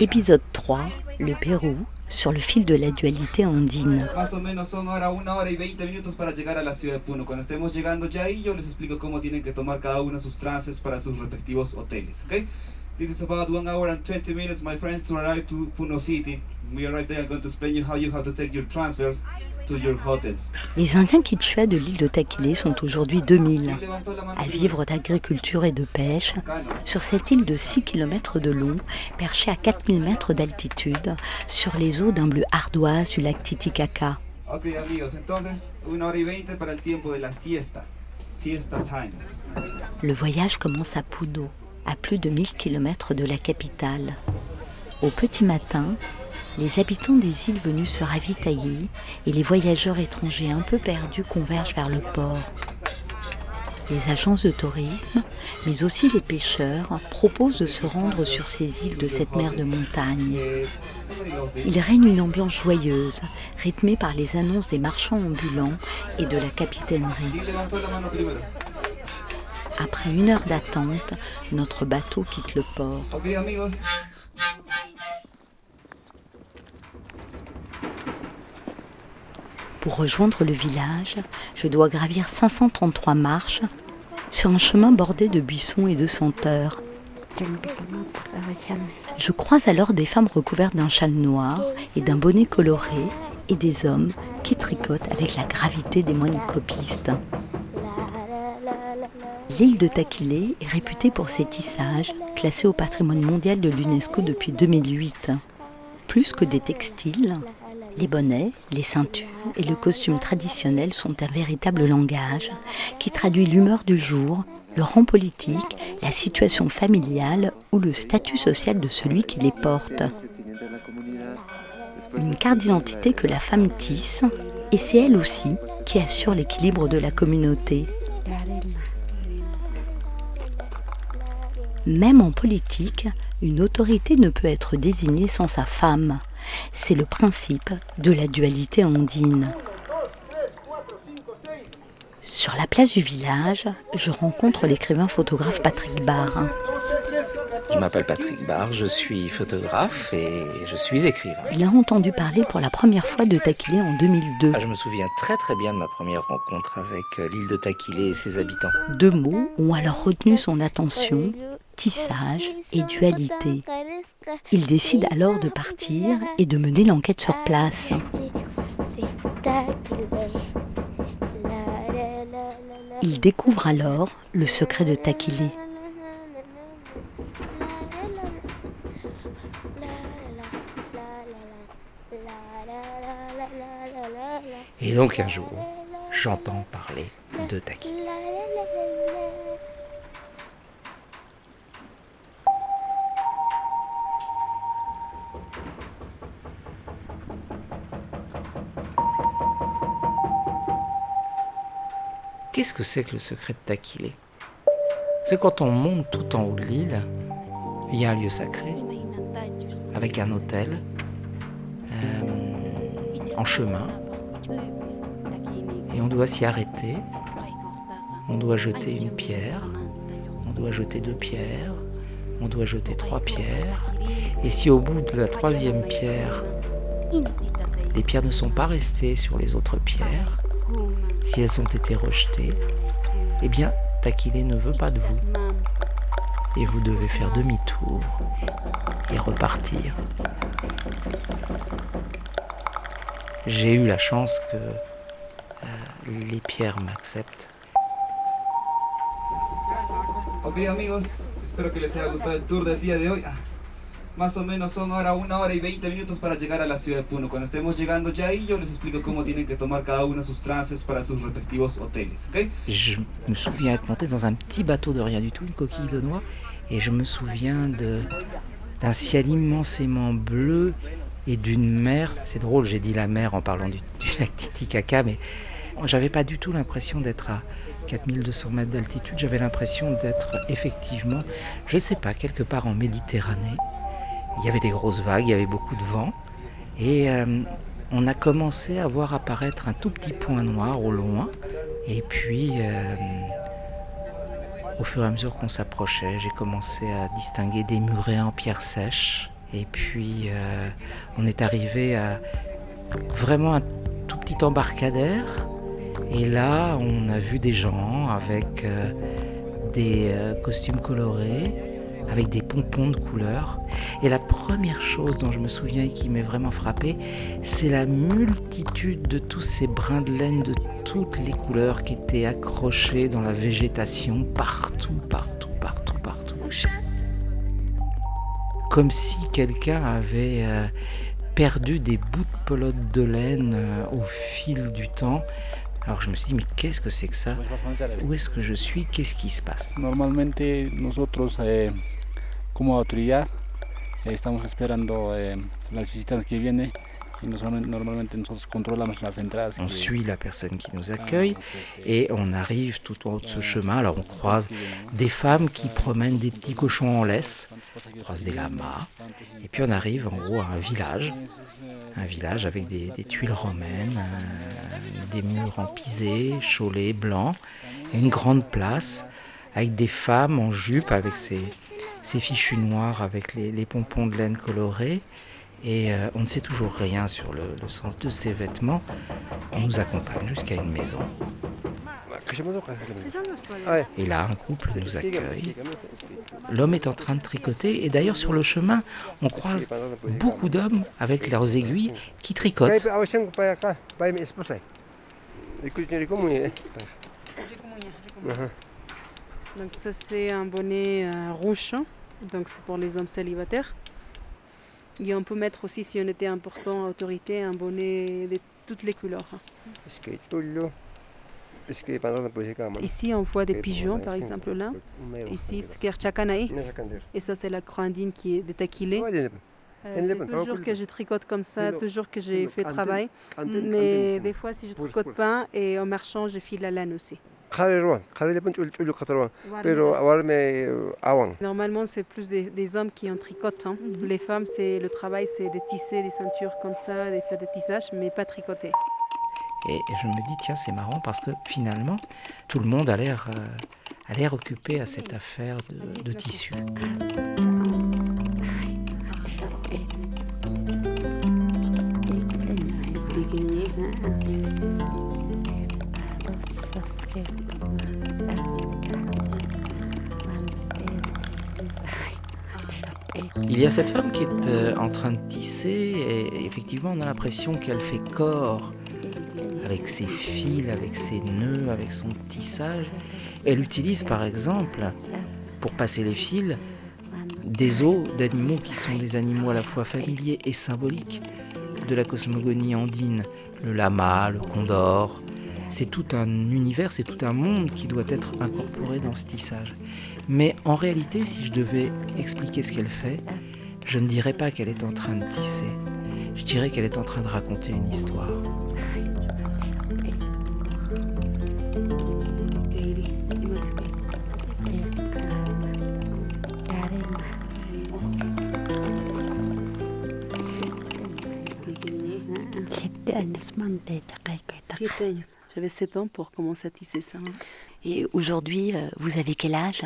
Épisode 3, le Pérou, sur le fil de la dualité andine. Más o menos son ahora una hora y 20 minutos para llegar a la ciudad de Puno. Cuando estemos llegando ya ahí, yo les explico cómo tienen que tomar cada uno sus trances para sus respectivos hoteles. ¿ok? This is about one hour and 20 minutes, my friends, to arrive to Puno City. We are right there. I'm going to explain you how you have to take your transfers to your hotels. Les Indiens Quichua de l'île de Taquilé sont aujourd'hui 2000 à vivre d'agriculture et de pêche sur cette île de 6 km de long, perchée à 4000 mètres d'altitude, sur les eaux d'un bleu ardoise du lac Titicaca. Ok, amigos, entonces, una hora y 20 para el tiempo de la siesta. Siesta time. Le voyage commence à Puno, à plus de 1000 km de la capitale. Au petit matin, les habitants des îles venus se ravitailler et les voyageurs étrangers un peu perdus convergent vers le port. Les agences de tourisme, mais aussi les pêcheurs, proposent de se rendre sur ces îles de cette mer de montagne. Il règne une ambiance joyeuse, rythmée par les annonces des marchands ambulants et de la capitainerie. Après une heure d'attente, notre bateau quitte le port. Pour rejoindre le village, je dois gravir 533 marches sur un chemin bordé de buissons et de senteurs. Je croise alors des femmes recouvertes d'un châle noir et d'un bonnet coloré et des hommes qui tricotent avec la gravité des moines copistes. L'île de Taquilé est réputée pour ses tissages, classés au patrimoine mondial de l'UNESCO depuis 2008. Plus que des textiles, les bonnets, les ceintures et le costume traditionnel sont un véritable langage qui traduit l'humeur du jour, le rang politique, la situation familiale ou le statut social de celui qui les porte. Une carte d'identité que la femme tisse et c'est elle aussi qui assure l'équilibre de la communauté. Même en politique, une autorité ne peut être désignée sans sa femme. C'est le principe de la dualité andine. Sur la place du village, je rencontre l'écrivain photographe Patrick Barr. Je m'appelle Patrick Barr, je suis photographe et je suis écrivain. Il a entendu parler pour la première fois de Taquilé en 2002. Ah, je me souviens très très bien de ma première rencontre avec euh, l'île de Taquilé et ses habitants. Deux mots ont alors retenu son attention, tissage et dualité. Il décide alors de partir et de mener l'enquête sur place. Il découvre alors le secret de Taquilé. Et donc un jour, j'entends parler de Taquilé. Qu'est-ce que c'est que le secret de Taquilé C'est quand on monte tout en haut de l'île, il y a un lieu sacré, avec un hôtel, euh, en chemin, et on doit s'y arrêter, on doit jeter une pierre, on doit jeter deux pierres, on doit jeter trois pierres, et si au bout de la troisième pierre, les pierres ne sont pas restées sur les autres pierres, si elles ont été rejetées, eh bien, Taquilé ne veut pas de vous. Et vous devez faire demi-tour et repartir. J'ai eu la chance que euh, les pierres m'acceptent. Ok, amigos, espero que les haya gustado el tour del día de hoy. Ah, Más o menos son ahora una hora y 20 minutos para llegar a la ciudad de Puno. Cuando estemos llegando ya ahí, yo les explico cómo tienen que tomar cada uno sus trances para sus respectivos hoteles. ¿ok? Je me souviens être monté dans un petit bateau de rien du tout, une coquille de noix, Et je me souviens d'un ciel immensément bleu et d'une mer. C'est drôle, j'ai dit la mer en parlant du, lac Titicaca, mais j'avais pas du tout l'impression d'être à 4200 mètres d'altitude. J'avais l'impression d'être effectivement, je sais pas, quelque part en Méditerranée. Il y avait des grosses vagues, il y avait beaucoup de vent. Et euh, on a commencé à voir apparaître un tout petit point noir au loin. Et puis, euh, au fur et à mesure qu'on s'approchait, j'ai commencé à distinguer des murets en pierre sèche. Et puis, euh, on est arrivé à vraiment un tout petit embarcadère. Et là, on a vu des gens avec des costumes colorés, avec des pompons de couleurs. Et la première chose dont je me souviens et qui m'est vraiment frappé, c'est la multitude de tous ces brins de laine de toutes les couleurs qui étaient accrochés dans la végétation partout, partout, partout, partout. Comme si quelqu'un avait euh, perdu des bouts de pelote de laine euh, au fil du temps. Alors je me suis dit, mais qu'est-ce que c'est que ça? Où est-ce que je suis? Qu'est-ce qui se passe? Normalement, nosotros, eh, como autoridad, estamos esperando eh, las visitas que vienen. On suit la personne qui nous accueille et on arrive tout en haut de ce chemin. Alors on croise des femmes qui promènent des petits cochons en laisse, on croise des lamas, et puis on arrive en haut à un village, un village avec des, tuiles romaines, euh, des murs en pisé, chaulés, blancs, et une grande place avec des femmes en jupe avec ces, fichus noirs avec les pompons de laine colorés et euh, on ne sait toujours rien sur le, sens de ces vêtements. On nous accompagne jusqu'à une maison. Et là, un couple nous accueille. L'homme est en train de tricoter et d'ailleurs sur le chemin, on croise beaucoup d'hommes avec leurs aiguilles qui tricotent. Donc ça c'est un bonnet euh, rouge, hein. Donc c'est pour les hommes célibataires. Et on peut mettre aussi, si on était important, autorité, un bonnet de toutes les couleurs. Ici, on voit des pigeons, par exemple, là. Ici, c'est Kerchakanaï. Et ça, c'est la croix indienne qui est détaquilée. Euh, c'est toujours que je tricote comme ça, toujours que j'ai fait le travail. Mais des fois, si je tricote pas, et en marchant, je file la laine aussi. Normalement, c'est plus des, hommes qui en tricotent. Hein. Mhm. Les femmes, c'est le travail, c'est de tisser des ceintures comme ça, des faire des tissages, mais pas tricoter. Et je me dis, tiens, c'est marrant parce que finalement, tout le monde a l'air euh, occupé à cette affaire de, de tissu. Il y a cette femme qui est euh, en train de tisser et effectivement on a l'impression qu'elle fait corps avec ses fils, avec ses nœuds, avec son tissage. Elle utilise par exemple, pour passer les fils, des os d'animaux qui sont des animaux à la fois familiers et symboliques de la cosmogonie andine, le lama, le condor. C'est tout un univers, c'est tout un monde qui doit être incorporé dans ce tissage. Mais en réalité, si je devais expliquer ce qu'elle fait, je ne dirais pas qu'elle est en train de tisser. Je dirais qu'elle est en train de raconter une histoire. J'avais 7 ans pour commencer à tisser ça. Et aujourd'hui, euh, vous avez quel âge?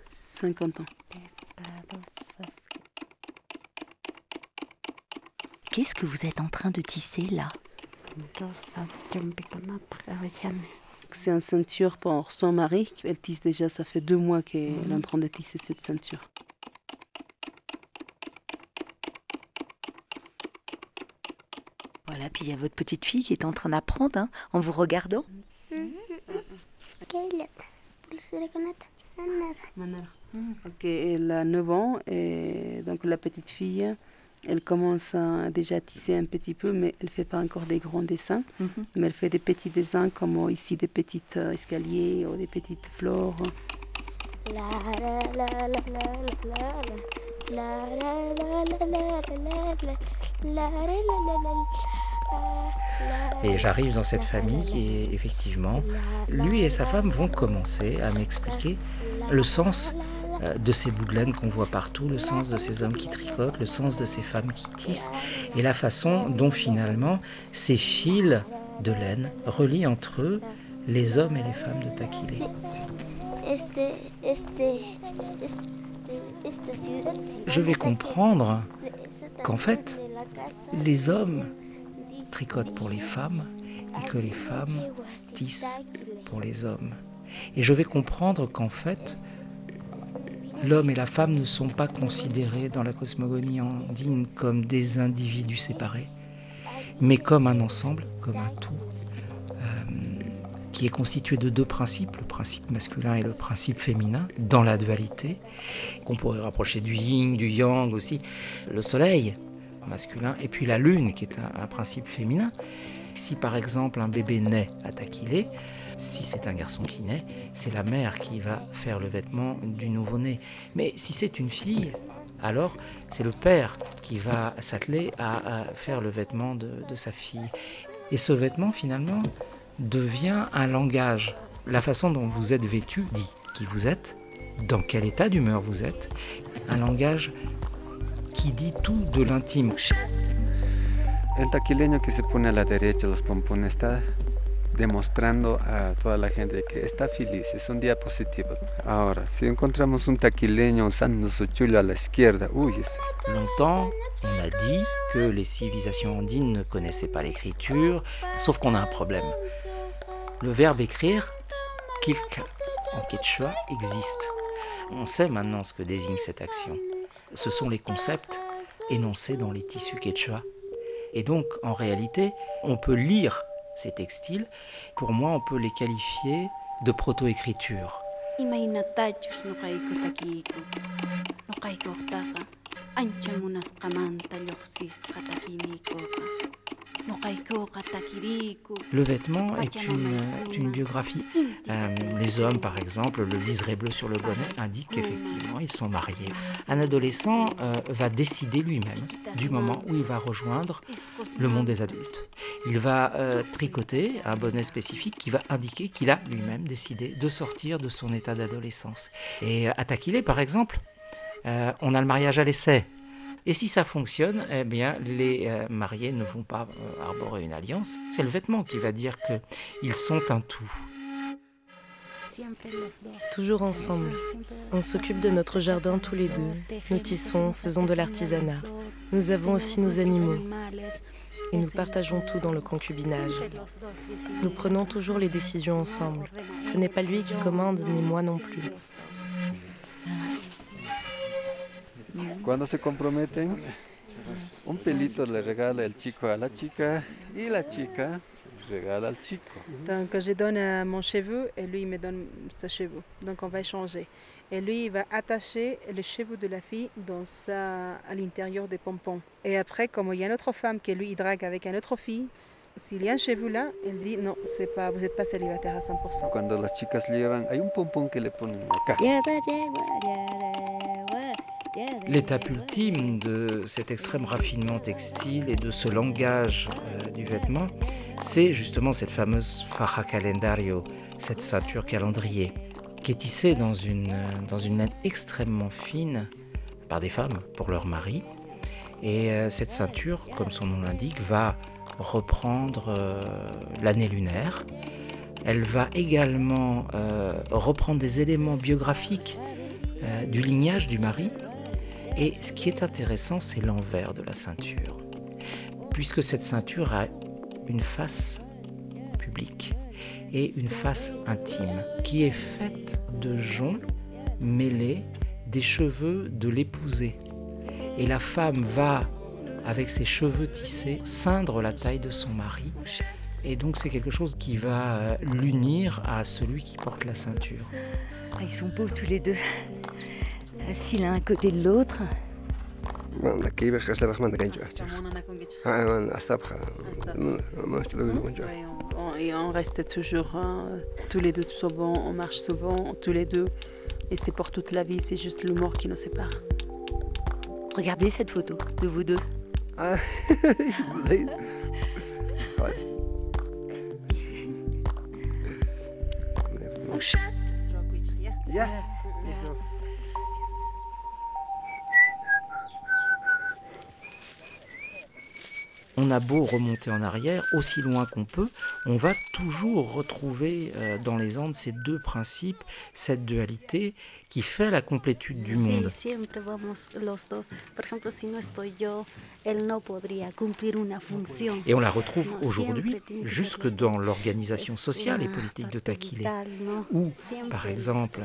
50 ans. Qu'est-ce que vous êtes en train de tisser là? C'est une ceinture pour son mari. Elle tisse déjà, ça fait deux mois qu'elle est en train de tisser cette ceinture. Voilà, puis il y a votre petite fille qui est en train d'apprendre hein, en vous regardant. Ok, elle a 9 ans et donc la petite fille, elle commence à déjà tisser un petit peu, mais elle ne fait pas encore des grands dessins. Mhm. Mais elle fait des petits dessins comme ici des petits euh, escaliers ou des petites fleurs. Et j'arrive dans cette famille qui effectivement, lui et sa femme vont commencer à m'expliquer le sens euh, de ces bouts de laine qu'on voit partout, le sens de ces hommes qui tricotent, le sens de ces femmes qui tissent, et la façon dont finalement ces fils de laine relient entre eux les hommes et les femmes de Taquile. Je vais comprendre qu'en fait, les hommes tricotent pour les femmes et que les femmes tissent pour les hommes. Et je vais comprendre qu'en fait, l'homme et la femme ne sont pas considérés dans la cosmogonie andine comme des individus séparés, mais comme un ensemble, comme un tout, euh, qui est constitué de deux principes, le principe masculin et le principe féminin, dans la dualité, qu'on pourrait rapprocher du yin, du yang aussi, le soleil masculin, et puis la lune, qui est un, principe féminin. Si par exemple un bébé naît à Taquilé, si c'est un garçon qui naît, c'est la mère qui va faire le vêtement du nouveau-né. Mais si c'est une fille, alors c'est le père qui va s'atteler à, faire le vêtement de sa fille. Et ce vêtement, finalement, devient un langage. La façon dont vous êtes vêtu dit qui vous êtes, dans quel état d'humeur vous êtes. Un langage qui dit tout de l'intime. El taquileño que se pone a la derecha los pompones está demostrando a toda la gente que está feliz, es un día positivo. Ahora, si encontramos un taquileño usando su chulo a la izquierda, uy, Longtemps, on a dit que les civilisations andines ne connaissaient pas l'écriture, sauf qu'on a un problème. Le verbe écrire, kilka, en quechua, existe. On sait maintenant ce que désigne cette action. Ce sont les concepts énoncés dans les tissus quechua. Et donc, en réalité, on peut lire ces textiles, pour moi, on peut les qualifier de proto-écriture. Le vêtement est une, biographie. Euh, les hommes, par exemple, le liseré bleu sur le bonnet indique qu'effectivement, ils sont mariés. Un adolescent euh, va décider lui-même du moment où il va rejoindre le monde des adultes. Il va euh, tricoter un bonnet spécifique qui va indiquer qu'il a lui-même décidé de sortir de son état d'adolescence. Et à Taquilé, par exemple, on a le mariage à l'essai. Et si ça fonctionne, eh bien, les euh, mariés ne vont pas euh, arborer une alliance. C'est le vêtement qui va dire qu'ils sont un tout. Toujours ensemble. On s'occupe de notre jardin tous les deux. Nous tissons, faisons de l'artisanat. Nous avons aussi nos animaux. Et nous partageons tout dans le concubinage. Nous prenons toujours les décisions ensemble. Ce n'est pas lui qui commande, ni moi non plus. Cuando se comprometen, un pelito le regala el chico a la chica y la chica regala al chico. Donc je donne mon cheveu et lui il me donne sa cheveu. Donc on va échanger. Et lui, il va attacher le cheveu de la fille dans sa, à l'intérieur des pompons. Et après, comme il y a une autre femme qui lui il drague avec une autre fille, s'il y a un cheveu là, il dit non, c'est pas, vous n'êtes pas célibataire à 100%. Quand las chicas llevan, hay un pompón que le ponen acá. L'étape ultime de cet extrême raffinement textile et de ce langage euh, du vêtement, c'est justement cette fameuse faja calendario, cette ceinture calendrier, qui est tissée dans une, euh, dans laine extrêmement fine par des femmes pour leur mari. Et euh, cette ceinture, comme son nom l'indique, va reprendre l'année lunaire. Elle va également reprendre des éléments biographiques du lignage du mari, et ce qui est intéressant, c'est l'envers de la ceinture, puisque cette ceinture a une face publique et une face intime, qui est faite de joncs mêlés des cheveux de l'épousé. Et la femme va, avec ses cheveux tissés, ceindre la taille de son mari. Et donc c'est quelque chose qui va euh, l'unir à celui qui porte la ceinture. Ils sont beaux tous les deux assis l'un à côté de l'autre. Et on reste toujours hein, tous les deux souvent, on marche souvent tous les deux. Et c'est pour toute la vie, c'est juste le mort qui nous sépare. Regardez cette photo de vous deux. Ah. on a beau remonter en arrière, aussi loin qu'on peut, on va toujours retrouver euh, dans les Andes ces deux principes, cette dualité qui fait la complétude du monde. Et on la retrouve aujourd'hui jusque dans l'organisation sociale et politique de Taquile, où, par exemple,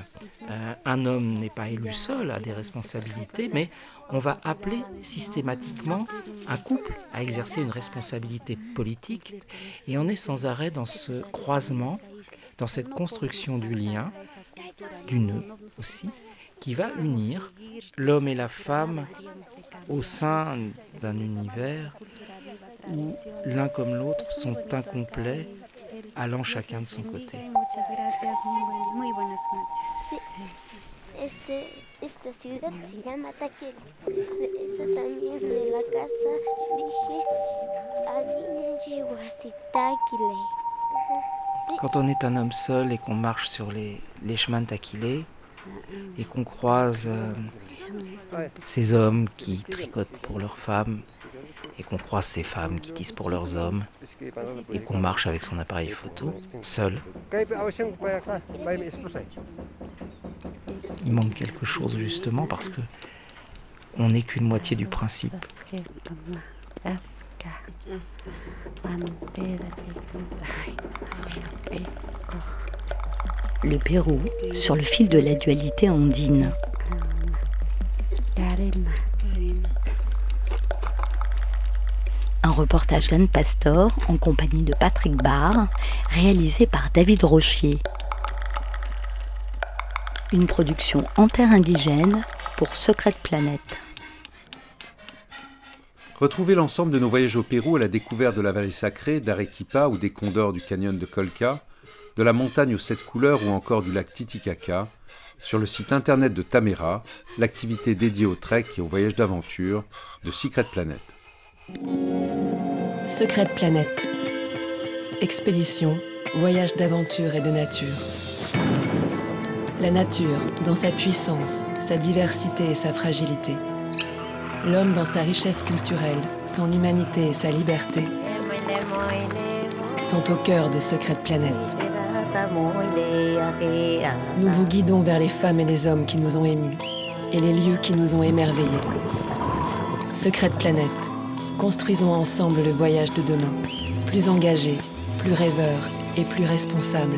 euh, un homme n'est pas élu seul, a des responsabilités, mais on va appeler systématiquement un couple à exercer une responsabilité politique et on est sans arrêt dans ce croisement, dans cette construction du lien du nœud aussi, qui va unir l'homme et la femme au sein d'un univers où l'un comme l'autre sont incomplets, allant chacun de son côté. Quand on est un homme seul et qu'on marche sur les, chemins de Taquilé et qu'on croise euh, ces hommes qui tricotent pour leurs femmes et qu'on croise ces femmes qui tissent pour leurs hommes et qu'on marche avec son appareil photo, seul, il manque quelque chose justement parce que on n'est qu'une moitié du principe. Le Pérou sur le fil de la dualité andine. Un reportage d'Anne Pastor en compagnie de Patrick Barr, réalisé par David Rochier. Une production indigène pour Secret Planète. Retrouvez l'ensemble de nos voyages au Pérou à la découverte de la vallée sacrée, d'Arequipa ou des condors du canyon de Colca, de la montagne aux sept couleurs ou encore du lac Titicaca, sur le site internet de Tamera, l'activité dédiée au trek et au voyage d'aventure de Secret Planet. Secret Planète. Expédition, voyage d'aventure et de nature. La nature, dans sa puissance, sa diversité et sa fragilité l'homme dans sa richesse culturelle, son humanité et sa liberté sont au cœur de Secret Planète. Nous vous guidons vers les femmes et les hommes qui nous ont émus et les lieux qui nous ont émerveillés. Secret Planète, construisons ensemble le voyage de demain, plus engagé, plus rêveur et plus responsable.